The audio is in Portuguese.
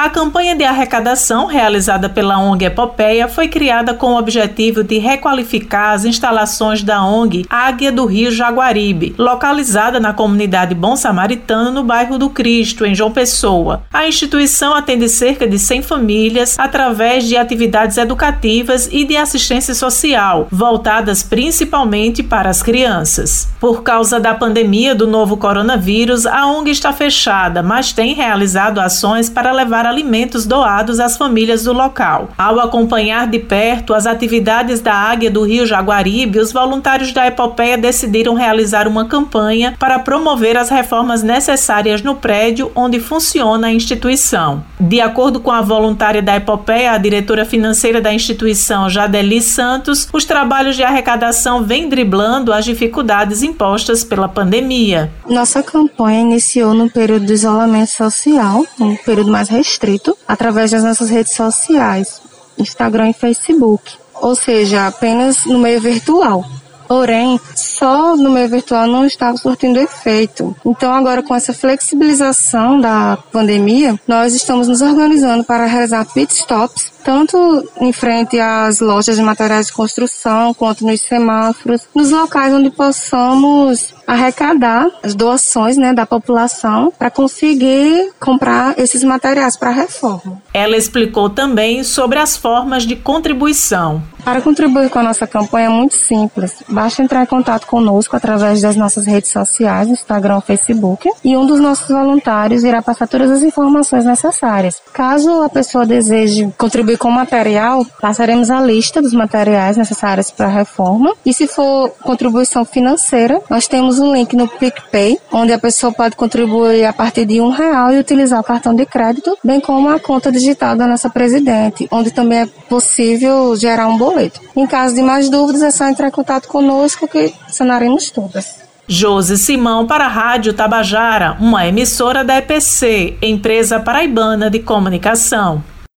A campanha de arrecadação realizada pela ONG Epopeia foi criada com o objetivo de requalificar as instalações da ONG Águia do Rio Jaguaribe, localizada na comunidade Bom Samaritano, no bairro do Cristo, em João Pessoa. A instituição atende cerca de 100 famílias através de atividades educativas e de assistência social, voltadas principalmente para as crianças. Por causa da pandemia do novo coronavírus, a ONG está fechada, mas tem realizado ações para levar alimentos doados às famílias do local. Ao acompanhar de perto as atividades da Águia do Rio Jaguaribe, os voluntários da Epopeia decidiram realizar uma campanha para promover as reformas necessárias no prédio onde funciona a instituição. De acordo com a voluntária da Epopeia, a diretora financeira da instituição, Jadeli Santos, os trabalhos de arrecadação vêm driblando as dificuldades impostas pela pandemia. Nossa campanha iniciou no período do isolamento social, um período mais restrito, através das nossas redes sociais, Instagram e Facebook, ou seja, apenas no meio virtual. Porém, só no meio virtual não estava surtindo efeito. Então, agora com essa flexibilização da pandemia, nós estamos nos organizando para realizar pit stops tanto em frente às lojas de materiais de construção, quanto nos semáforos, nos locais onde possamos arrecadar as doações né, da população para conseguir comprar esses materiais para a reforma. Ela explicou também sobre as formas de contribuição. Para contribuir com a nossa campanha é muito simples. Basta entrar em contato conosco através das nossas redes sociais, Instagram, Facebook, e um dos nossos voluntários irá passar todas as informações necessárias. Caso a pessoa deseje contribuir com material, passaremos a lista dos materiais necessários para a reforma. E se for contribuição financeira, nós temos um link no PicPay, onde a pessoa pode contribuir a partir de um real e utilizar o cartão de crédito, bem como a conta digital da nossa presidente, onde também é possível gerar um boleto. Em caso de mais dúvidas, é só entrar em contato conosco que sanaremos todas. Josi Simão para a Rádio Tabajara, uma emissora da EPC, Empresa Paraibana de Comunicação.